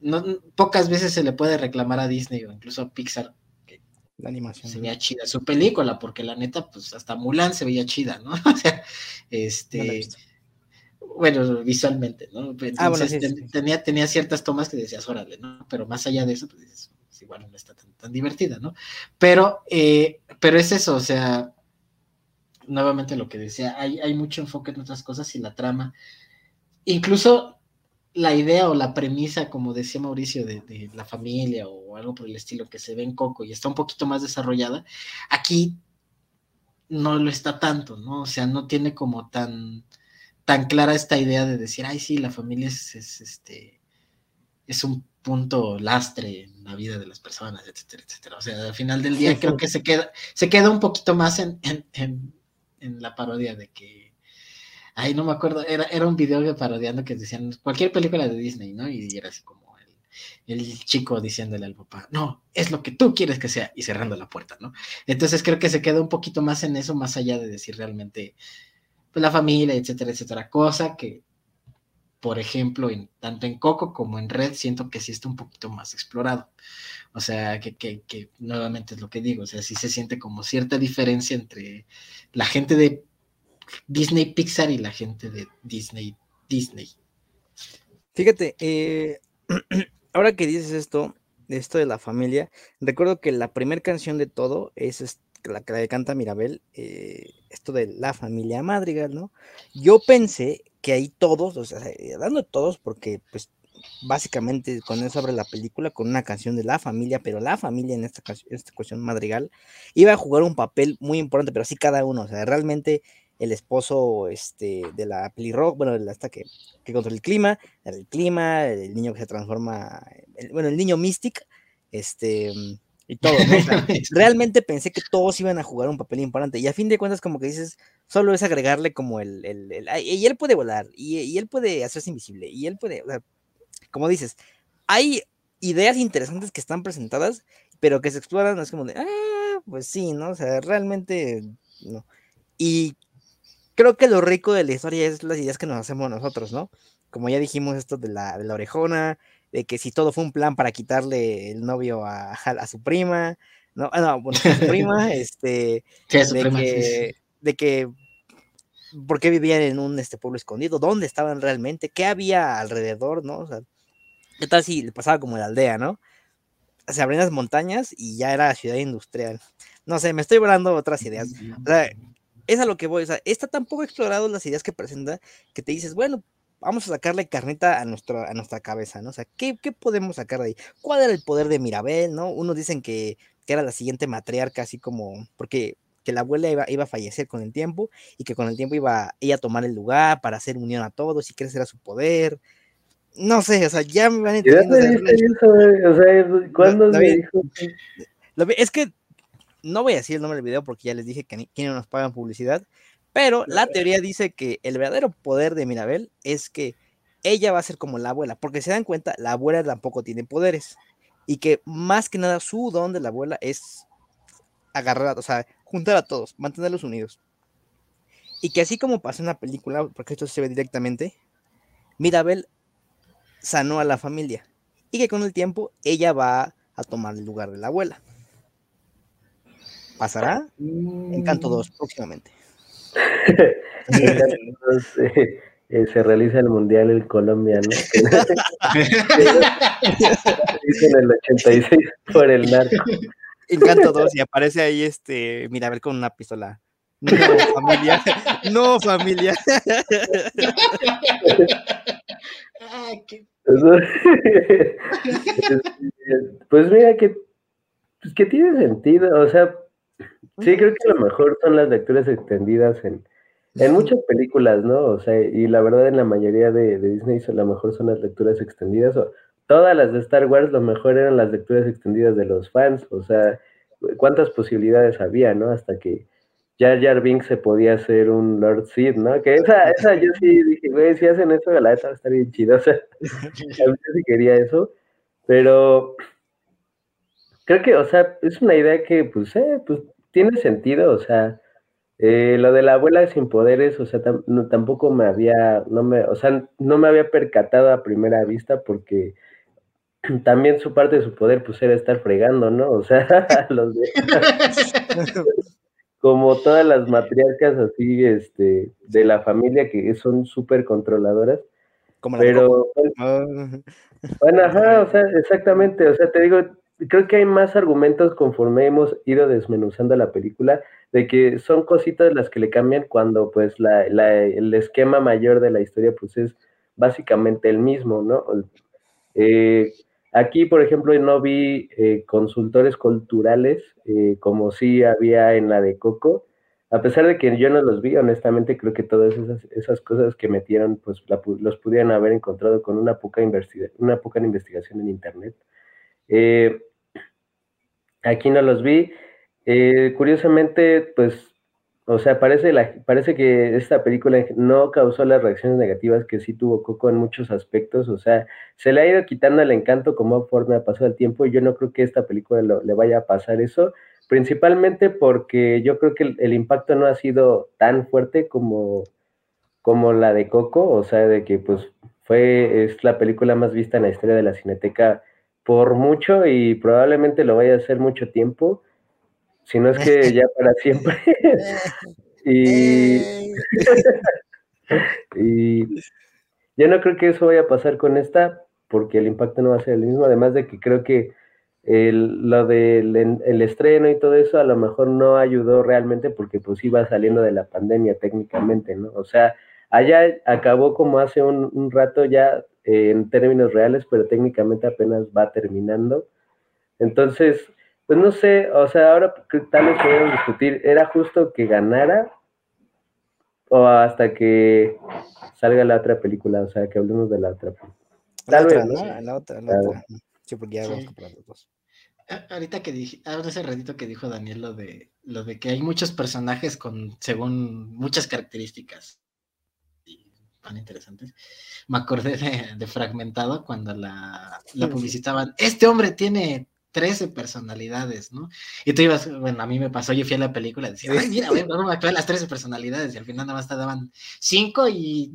Speaker 2: no, pocas veces se le puede reclamar a Disney o incluso a Pixar
Speaker 1: la animación
Speaker 2: se veía chida su película, porque la neta, pues hasta Mulan se veía chida, ¿no? [laughs] O sea, este. Bueno, visualmente, ¿no? Ah, Entonces, Tenía, tenía ciertas tomas que decías, órale, ¿no? Pero más allá de eso, pues igual no está tan, divertida, ¿no? Pero, eh, pero es eso, o sea, nuevamente lo que decía, hay, hay mucho enfoque en otras cosas y la trama, incluso la idea o la premisa, como decía Mauricio, de, la familia o algo por el estilo que se ve en Coco y está un poquito más desarrollada, aquí no lo está tanto, ¿no? O sea, no tiene como tan, tan clara esta idea de decir, ay, sí, la familia es, este, es un punto lastre en la vida de las personas, etcétera, etcétera. O sea, al final del día creo que se queda, se queda un poquito más en, en la parodia de que, ay, no me acuerdo, era, era un video parodiando que decían cualquier película de Disney, ¿no? Y era así como el, el chico diciéndole al papá, no, es lo que tú quieres que sea, y cerrando la puerta, ¿no? Entonces creo que se queda un poquito más en eso, más allá de decir realmente, pues la familia, etcétera, etcétera, cosa que por ejemplo, en, tanto en Coco como en Red, siento que sí está un poquito más explorado. O sea, que, que, nuevamente es lo que digo, o sea, sí se siente como cierta diferencia entre la gente de Disney Pixar y la gente de Disney Disney.
Speaker 1: Fíjate, eh, [clears throat] ahora que dices esto, esto de la familia, recuerdo que la primera canción de todo es la que canta Mirabel, eh, esto de la familia Madrigal, ¿no? Yo pensé que ahí todos, o sea, dando todos, porque pues básicamente con eso abre la película, con una canción de la familia, pero la familia en esta, esta cuestión madrigal iba a jugar un papel muy importante, pero así cada uno, o sea, realmente el esposo este, de la pelirroja, bueno, hasta que, que controla el clima, el clima, el niño que se transforma, bueno, el niño Mystic, este, y todo, [laughs] realmente pensé que todos iban a jugar un papel importante, y a fin de cuentas, como que dices, solo es agregarle como el, el, el y él puede volar, y, y, él puede hacerse invisible, y él puede, o sea, como dices, hay ideas interesantes que están presentadas, pero que se exploran, es como de, ah, pues sí, ¿no? O sea, realmente, no. Y creo que lo rico de la historia es las ideas que nos hacemos nosotros, ¿no? Como ya dijimos esto de la, de la orejona, de que si todo fue un plan para quitarle el novio a, [laughs] a, su prima, ¿no? Ah, no, bueno, a su [laughs] prima, este, de, que, de que por qué vivían en un este, pueblo escondido, dónde estaban realmente, qué había alrededor, ¿no? O sea, ¿qué tal si le pasaba como la aldea, ¿no? Se abrían las montañas y ya era ciudad industrial. No sé, me estoy volando otras ideas. O sea, es a lo que voy. O sea, está tan poco explorado las ideas que presenta que te dices, bueno, vamos a sacarle carnita a, nuestro, a nuestra cabeza, ¿no? O sea, ¿qué, ¿qué, podemos sacar de ahí? ¿Cuál era el poder de Mirabel, no? Unos dicen que, que era la siguiente matriarca, así como, porque que la abuela iba, iba, a fallecer con el tiempo y que con el tiempo iba ella a tomar el lugar para hacer unión a todos y crecer a su poder. No sé, o sea, ya me van entendiendo. O sea, ¿cuándo me dijo? [laughs] Es que no voy a decir el nombre del video porque ya les dije que, ni, nos pagan publicidad, Pero la teoría dice que el verdadero poder de Mirabel es que ella va a ser como la abuela, porque se dan cuenta, la abuela tampoco tiene poderes y que más que nada su don de la abuela es agarrar, o sea, juntar a todos, mantenerlos unidos. Y que así como pasa en la película, porque esto se ve directamente, Mirabel sanó a la familia y que con el tiempo ella va a tomar el lugar de la abuela. ¿Pasará? Encanto 2 próximamente.
Speaker 3: Eh, se realiza el Mundial en Colombia, ¿no? [laughs] [laughs] en el 86 por el narco.
Speaker 1: Encanto 2 y aparece ahí este Mirabel con una pistola. No, familia. [laughs] No, familia.
Speaker 3: pues mira que, pues que tiene sentido, o sea, sí creo que lo mejor son las lecturas extendidas en, en muchas películas, ¿no? O sea, y la verdad en la mayoría de, de Disney lo mejor son las lecturas extendidas, o todas las de Star Wars lo mejor eran las lecturas extendidas de los fans, o sea, cuántas posibilidades había, ¿no? Hasta que Jar Jar Binks se podía hacer un Lord Sid, ¿no? Que esa, esa yo sí dije, güey, si hacen eso, la neta va a estar bien chido, [laughs] o sea, [laughs] yo sí quería eso, pero creo que, o sea, es una idea que, pues, eh, pues, tiene sentido, o sea, eh, lo de la abuela sin poderes, o sea, tampoco me había, no me, o sea, no me había percatado a primera vista porque [clears throat] también su parte de su poder, pues, era estar fregando, ¿no? O sea, [laughs] los de... [laughs] como todas las matriarcas así, este, de la familia que son súper controladoras. Como pero, ah. bueno, ajá, o sea, exactamente, o sea, te digo, creo que hay más argumentos conforme hemos ido desmenuzando la película, de que son cositas las que le cambian cuando pues la, la, el esquema mayor de la historia pues es básicamente el mismo, ¿no? Eh, Aquí, por ejemplo, no vi eh, consultores culturales eh, como sí había en la de Coco. A pesar de que yo no los vi, honestamente creo que todas esas, esas cosas que metieron, pues los pudieran haber encontrado con una poca, una poca investigación en Internet. Eh, aquí no los vi. curiosamente, pues o sea, parece, parece que esta película no causó las reacciones negativas que sí tuvo Coco en muchos aspectos. O sea, se le ha ido quitando el encanto como forma ha pasado el tiempo y yo no creo que esta película le vaya a pasar eso. Principalmente porque yo creo que el, impacto no ha sido tan fuerte como, como la de Coco. O sea, de que pues fue, es la película más vista en la historia de la Cineteca por mucho y probablemente lo vaya a hacer mucho tiempo si no es que [laughs] ya para siempre. [laughs] y, [laughs] y yo no creo que eso vaya a pasar con esta, porque el impacto no va a ser el mismo, además de que creo que el, lo del el estreno y todo eso a lo mejor no ayudó realmente porque pues iba saliendo de la pandemia técnicamente, ¿no? O sea, allá acabó como hace un, un rato ya eh, en términos reales, pero técnicamente apenas va terminando. Entonces, pues no sé, o sea, ahora tal vez podemos discutir, ¿era justo que ganara o hasta que salga la otra película? O sea, que hablemos de la otra.
Speaker 1: Tal la vez, otra, ¿no? La otra, la otra. Sí, porque ya vamos a comprar los dos.
Speaker 2: Ahorita que dije, ahora ese ratito que dijo Daniel lo de lo de que hay muchos personajes con según muchas características tan interesantes. Me acordé de, de Fragmentado cuando la, la publicitaban. Este hombre tiene 13 personalidades, ¿no? Y tú ibas, bueno, a mí me pasó, yo fui a la película y decía, ay, mira, bueno, me actué las 13 personalidades y al final nada más te daban 5 y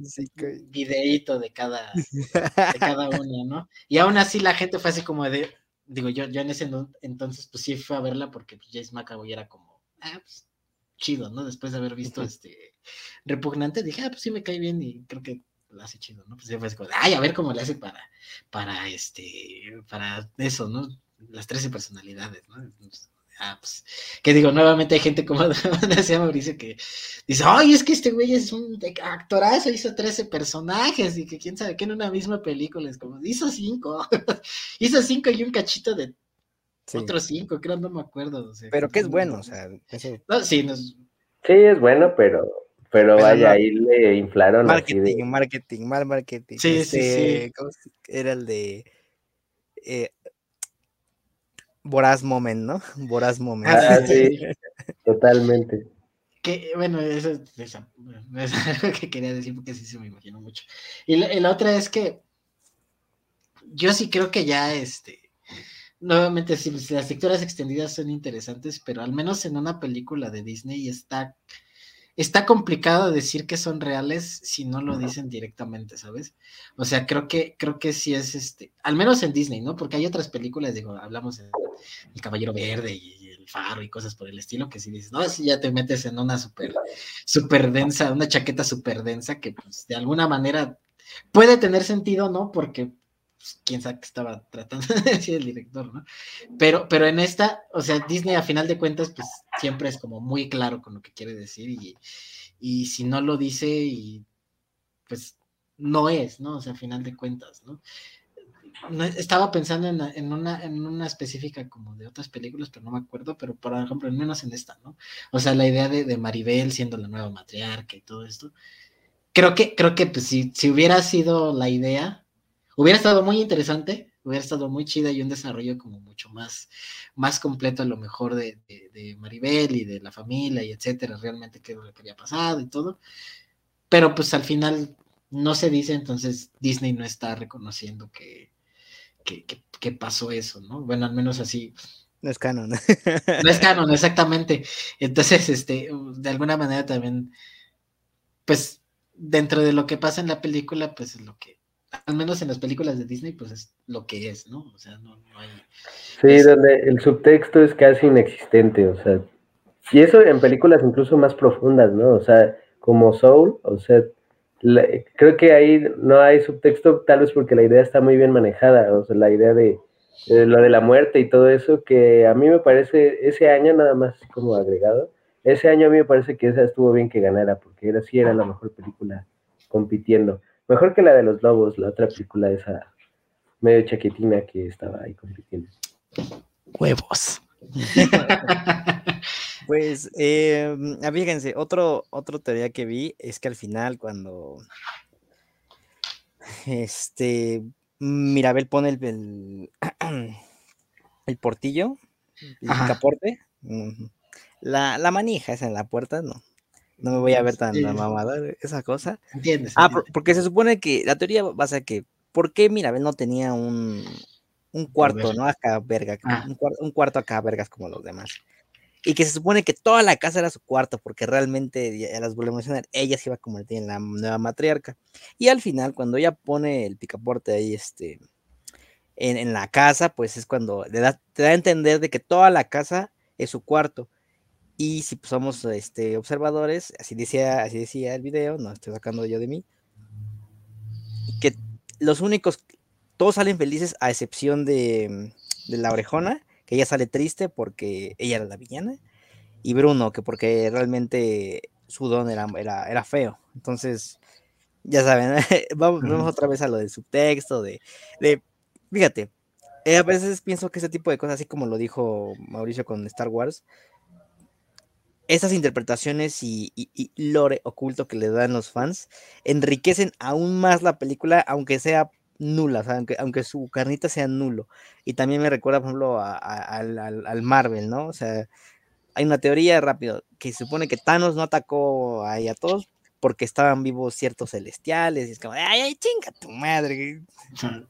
Speaker 2: videíto de cada, [laughs] de cada una, ¿no? Y aún así la gente fue así como de, digo, yo, yo en ese entonces pues sí fui a verla porque pues, Jace McAvoy era como, ah, pues chido, ¿no? Después de haber visto este repugnante, dije, ah, pues sí me cae bien y creo que lo hace chido, ¿no? Pues ya fue como, ay, a ver cómo le hace para, para este, para eso, ¿no? las 13 personalidades, ¿no? Ah, pues, que digo, nuevamente hay gente como [laughs] decía Mauricio que dice, ay, es que este güey es un actorazo, hizo 13 personajes y que quién sabe qué en una misma película es como, hizo 5, [laughs] hizo 5 y un cachito de otros 5, creo, no me acuerdo.
Speaker 1: pero que es bueno, o sea,
Speaker 2: sí,
Speaker 3: sí, es bueno, pero pero, vaya, ahí le inflaron.
Speaker 1: Marketing, marketing, mal marketing.
Speaker 2: Sí, sí,
Speaker 1: este, sí. Era el de eh, Voraz Moment, ¿no? [laughs] Voraz Moment.
Speaker 3: Ah, sí, totalmente.
Speaker 2: que, bueno, eso, [laughs] es algo que quería decir porque sí se me imagino mucho. Y la, otra es que yo sí creo que ya, este, nuevamente, si las lecturas extendidas son interesantes, pero al menos en una película de Disney está está complicado decir que son reales si no lo dicen directamente, ¿sabes? O sea, creo que, creo que sí es este, al menos en Disney, ¿no? Porque hay otras películas, digo, hablamos de El Caballero Verde y El Faro y cosas por el estilo, que si dices, no, si ya te metes en una súper, súper densa, una chaqueta súper densa que pues de alguna manera puede tener sentido, ¿no? Porque pues, quién sabe qué estaba tratando de decir el director, ¿no? Pero, pero en esta, o sea, Disney a final de cuentas, pues siempre es como muy claro con lo que quiere decir y, y si no lo dice, y pues no es, ¿no? O sea, a final de cuentas, ¿no? estaba pensando en, en, una, en una específica como de otras películas, pero no me acuerdo, pero por ejemplo, al menos en esta, ¿no? O sea, la idea de, de Maribel siendo la nueva matriarca y todo esto. Creo que, creo que pues, si, si hubiera sido la idea, Hubiera estado muy interesante, hubiera estado muy chida y un desarrollo como mucho más, más completo a lo mejor de, Maribel y de la familia y etcétera, realmente qué es lo que había pasado y todo. Pero pues al final no se dice, entonces Disney no está reconociendo que, que, pasó eso, ¿no? Bueno, al menos así.
Speaker 1: No es canon.
Speaker 2: No es [laughs] canon, exactamente. Entonces, este, de alguna manera también, pues, dentro de lo que pasa en la película, pues es lo que al menos en las películas de Disney, pues es lo que es, ¿no? O sea, no, hay...
Speaker 3: Sí, donde el subtexto es casi inexistente, o sea, y eso en películas incluso más profundas, ¿no? O sea, como Soul, o sea, creo que ahí no hay subtexto, tal vez porque la idea está muy bien manejada, o sea, la idea de, lo de la muerte y todo eso, que a mí me parece, ese año nada más como agregado, ese año a mí me parece que esa estuvo bien que ganara, porque era, sí era la mejor película compitiendo. Mejor que la de los lobos, la otra película esa medio chaquetina que estaba ahí compitiendo.
Speaker 1: Huevos. [laughs] pues, eh, fíjense, otro, otro teoría que vi es que al final cuando este Mirabel pone el, el, [clears throat] portillo, el caporte, la, la manija esa en la puerta, no, no me voy a ver tan mamada esa cosa.
Speaker 2: ¿Entiendes?
Speaker 1: Ah, porque se supone que la teoría va a ser que, ¿por qué Mirabel no tenía un, un cuarto, ¿no? Acá, verga, ah. un, cuarto acá, vergas, como los demás. Y que se supone que toda la casa era su cuarto, porque realmente, ya las volvemos a mencionar, ella se iba a convertir en la nueva matriarca. Y al final, cuando ella pone el picaporte ahí, este, en, en la casa, pues es cuando le da, te da a entender de que toda la casa es su cuarto. Y si somos este, observadores, así decía, así decía el video, no estoy sacando yo de mí, que los únicos, todos salen felices a excepción de, de la orejona, que ella sale triste porque ella era la villana, y Bruno, que porque realmente su don era, era, feo. Entonces, ya saben, [laughs] vamos, vamos, otra vez a lo del subtexto, de, de fíjate, eh, a veces pienso que ese tipo de cosas, así como lo dijo Mauricio con Star Wars, esas interpretaciones y, lore oculto que le dan los fans enriquecen aún más la película, aunque sea nula, aunque, aunque su carnita sea nulo. Y también me recuerda, por ejemplo, al, Marvel, ¿no? O sea, hay una teoría rápido que supone que Thanos no atacó ahí a todos porque estaban vivos ciertos celestiales, y es como, ay, ay, chinga tu madre. [laughs]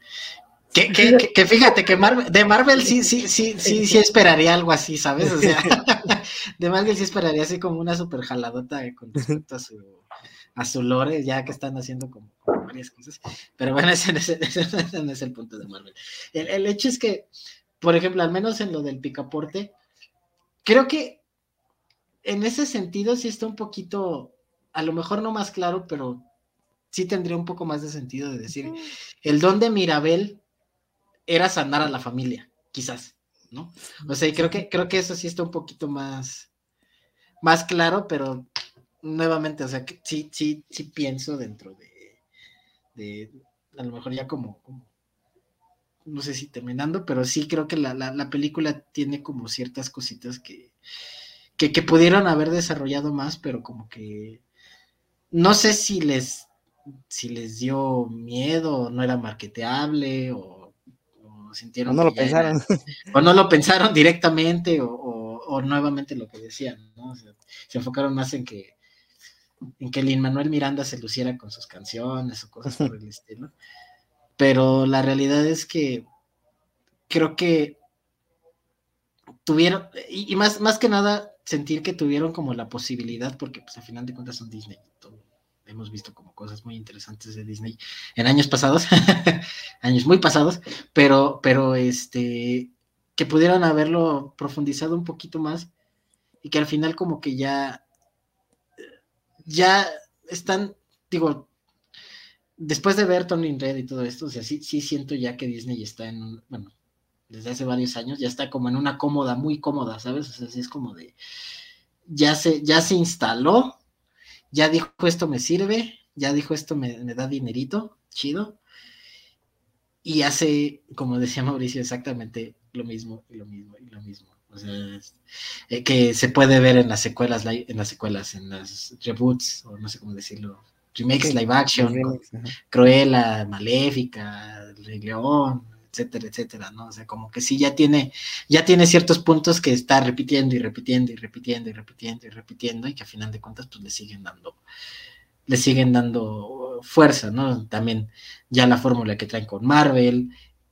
Speaker 2: Que, fíjate que de Marvel sí, sí, sí, sí, sí esperaría algo así, ¿sabes? O sea, [laughs] [laughs] de Marvel sí esperaría así como una super jaladota con [laughs] respecto a su, a su lore, ya que están haciendo como, varias cosas. Pero bueno, ese, no es el punto de Marvel. El, el, hecho es que, por ejemplo, al menos en lo del picaporte, creo que en ese sentido sí está un poquito, a lo mejor no más claro, pero sí tendría un poco más de sentido de decir, el don de Mirabel era sanar a la familia, quizás, ¿no? O sea, y creo que, creo que eso sí está un poquito más, más claro, pero nuevamente, o sea, que sí, sí, sí pienso dentro de, de a lo mejor ya como, no sé si terminando, pero sí creo que la, la, película tiene como ciertas cositas que, que, que, pudieron haber desarrollado más, pero como que no sé si les, si les dio miedo, no era marketeable, o sintieron.
Speaker 1: O no lo pensaron.
Speaker 2: o no lo pensaron directamente, o, o, nuevamente lo que decían, ¿no? se enfocaron más en que en que Lin Manuel Miranda se luciera con sus canciones o cosas por el [laughs] estilo. Pero la realidad es que creo que tuvieron, y, más, más que nada, sentir que tuvieron como la posibilidad, porque pues al final de cuentas son Disney. Hemos visto como cosas muy interesantes de Disney en años pasados, [laughs] años muy pasados, pero, pero este, que pudieran haberlo profundizado un poquito más y que al final como que ya ya están, digo, después de ver Tony Red y todo esto, o sea, sí, sí siento ya que Disney está en, bueno, desde hace varios años, ya está como en una cómoda, muy cómoda, ¿sabes? O sea, sí es como de, ya se, ya se instaló, ya dijo esto me sirve, ya dijo esto me, da dinerito, chido, y hace, como decía Mauricio, exactamente lo mismo y lo mismo y lo mismo. O sea, eh, que se puede ver en las secuelas, en las secuelas, en las reboots, o no sé cómo decirlo, remakes live action, Cruella, Maléfica, Rey León, etcétera, etcétera, ¿no? O sea, como que sí ya tiene, ya tiene ciertos puntos que está repitiendo y repitiendo y repitiendo y repitiendo y repitiendo, y que a final de cuentas, pues le siguen dando, le siguen dando fuerza, ¿no? También ya la fórmula que traen con Marvel,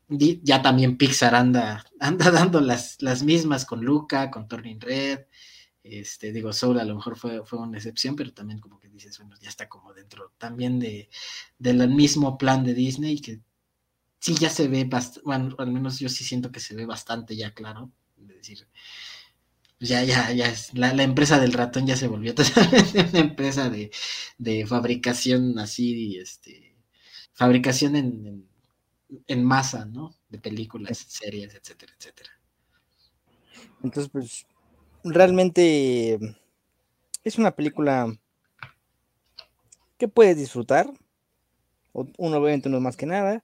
Speaker 2: ya también Pixar anda, [laughs] anda dando las, las mismas con Luca, con Turning Red. Este, digo, Soul a lo mejor fue, fue una excepción, pero también como que dices, bueno, ya está como dentro también de, del mismo plan de Disney, que sí ya se ve bastante, bueno, al menos yo sí siento que se ve bastante ya claro, de decir, ya, ya, ya, es, la, empresa del ratón ya se volvió [laughs] totalmente una empresa de, de fabricación así, este, fabricación en en masa, ¿no? De películas, series, etcétera, etcétera.
Speaker 1: Entonces, pues, realmente es una película que puedes disfrutar. Uno, obviamente, no más que nada.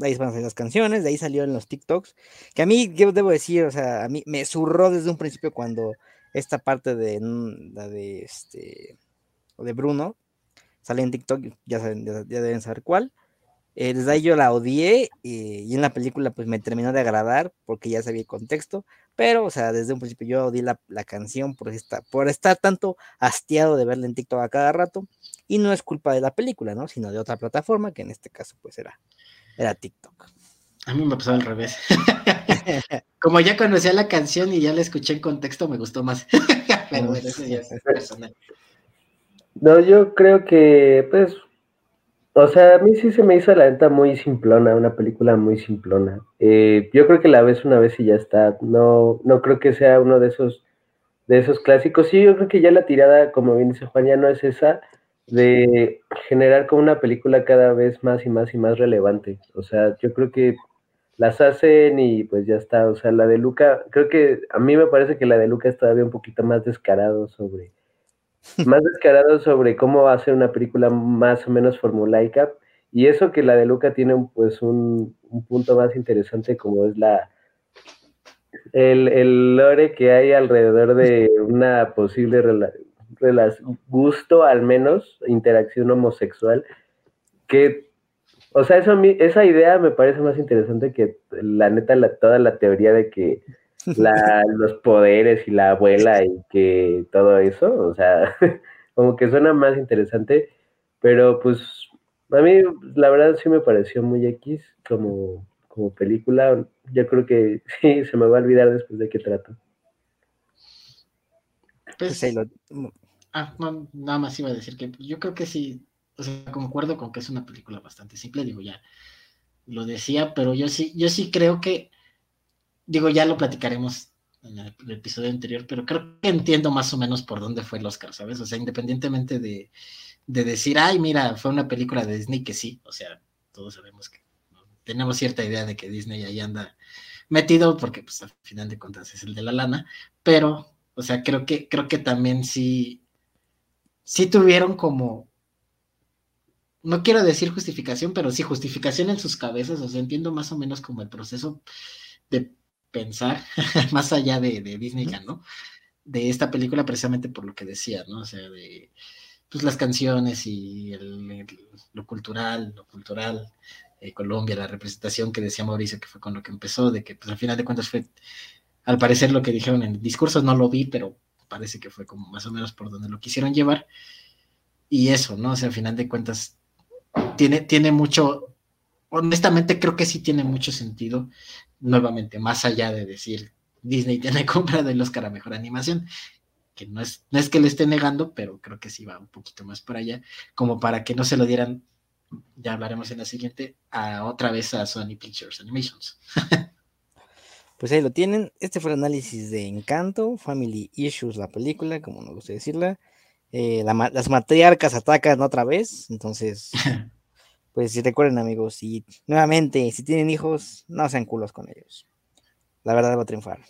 Speaker 1: Ahí van a salir las canciones, de ahí salió en los TikToks. Que a mí, yo debo decir, o sea, a mí me zurró desde un principio cuando esta parte de la de este de Bruno sale en TikTok, ya, saben, ya deben saber cuál. Eh, desde ahí yo la odié eh, y en la película pues me terminó de agradar porque ya sabía el contexto, pero o sea, desde un principio yo odié la, canción por, esta, por estar tanto hastiado de verla en TikTok a cada rato y no es culpa de la película, ¿no? Sino de otra plataforma que en este caso pues era, era TikTok.
Speaker 2: A mí me pasó al revés. [laughs] Como ya conocía la canción y ya la escuché en contexto, me gustó más. [laughs] pero eso ya es personal.
Speaker 3: No, yo creo que pues o sea, a mí sí se me hizo la neta muy simplona, una película muy simplona. Eh, yo creo que la ves una vez y ya está. No, no creo que sea uno de esos, de esos clásicos. Sí, yo creo que ya la tirada, como bien dice Juan, ya no es esa de generar como una película cada vez más y más y más relevante. O sea, yo creo que las hacen y pues ya está. O sea, la de Luca, creo que a mí me parece que la de Luca es todavía un poquito más descarado sobre [laughs] más descarado sobre cómo hacer una película más o menos formulaica. Y eso que la de Luca tiene pues un, punto más interesante como es la el, el, lore que hay alrededor de una posible gusto, al menos, interacción homosexual, que, o sea, eso, esa idea me parece más interesante que la neta, la, toda la teoría de que [laughs] la, los poderes y la abuela y que todo eso, o sea, [laughs] como que suena más interesante, pero pues a mí la verdad sí me pareció muy X como, como película, yo creo que [laughs] sí, se me va a olvidar después de qué trato.
Speaker 2: Pues, ah, no, nada más iba a decir que yo creo que sí, o sea, concuerdo con que es una película bastante simple, digo ya, lo decía, pero yo sí, yo sí creo que digo, ya lo platicaremos en el, episodio anterior, pero creo que entiendo más o menos por dónde fue el Oscar, ¿sabes? O sea, independientemente de, decir, ay, mira, fue una película de Disney que sí, o sea, todos sabemos que tenemos cierta idea de que Disney ahí anda metido, porque pues al final de cuentas es el de la lana, pero, o sea, creo que, creo que también sí, sí tuvieron como, no quiero decir justificación, pero sí justificación en sus cabezas, o sea, entiendo más o menos como el proceso de pensar, [laughs] más allá de, Disney, ¿no? De esta película precisamente por lo que decía, ¿no? O sea, de pues, las canciones y lo cultural, lo cultural, eh, Colombia, la representación que decía Mauricio, que fue con lo que empezó, de que pues al final de cuentas fue al parecer lo que dijeron en discursos no lo vi, pero parece que fue como más o menos por donde lo quisieron llevar. Y eso, ¿no? O sea, al final de cuentas, tiene, tiene mucho, honestamente creo que sí tiene mucho sentido, nuevamente, más allá de decir Disney [laughs] tiene compra del Oscar a Mejor Animación, que no es, no es que le esté negando, pero creo que sí va un poquito más por allá, como para que no se lo dieran, ya hablaremos en la siguiente, a otra vez a Sony Pictures Animations. [laughs]
Speaker 1: Pues ahí lo tienen. Este fue el análisis de Encanto, Family Issues, la película, como nos gusta decirla. Eh, las matriarcas atacan otra vez, entonces, [laughs] pues si recuerden amigos, y nuevamente, si tienen hijos, no sean culos con ellos. La verdad va a triunfar.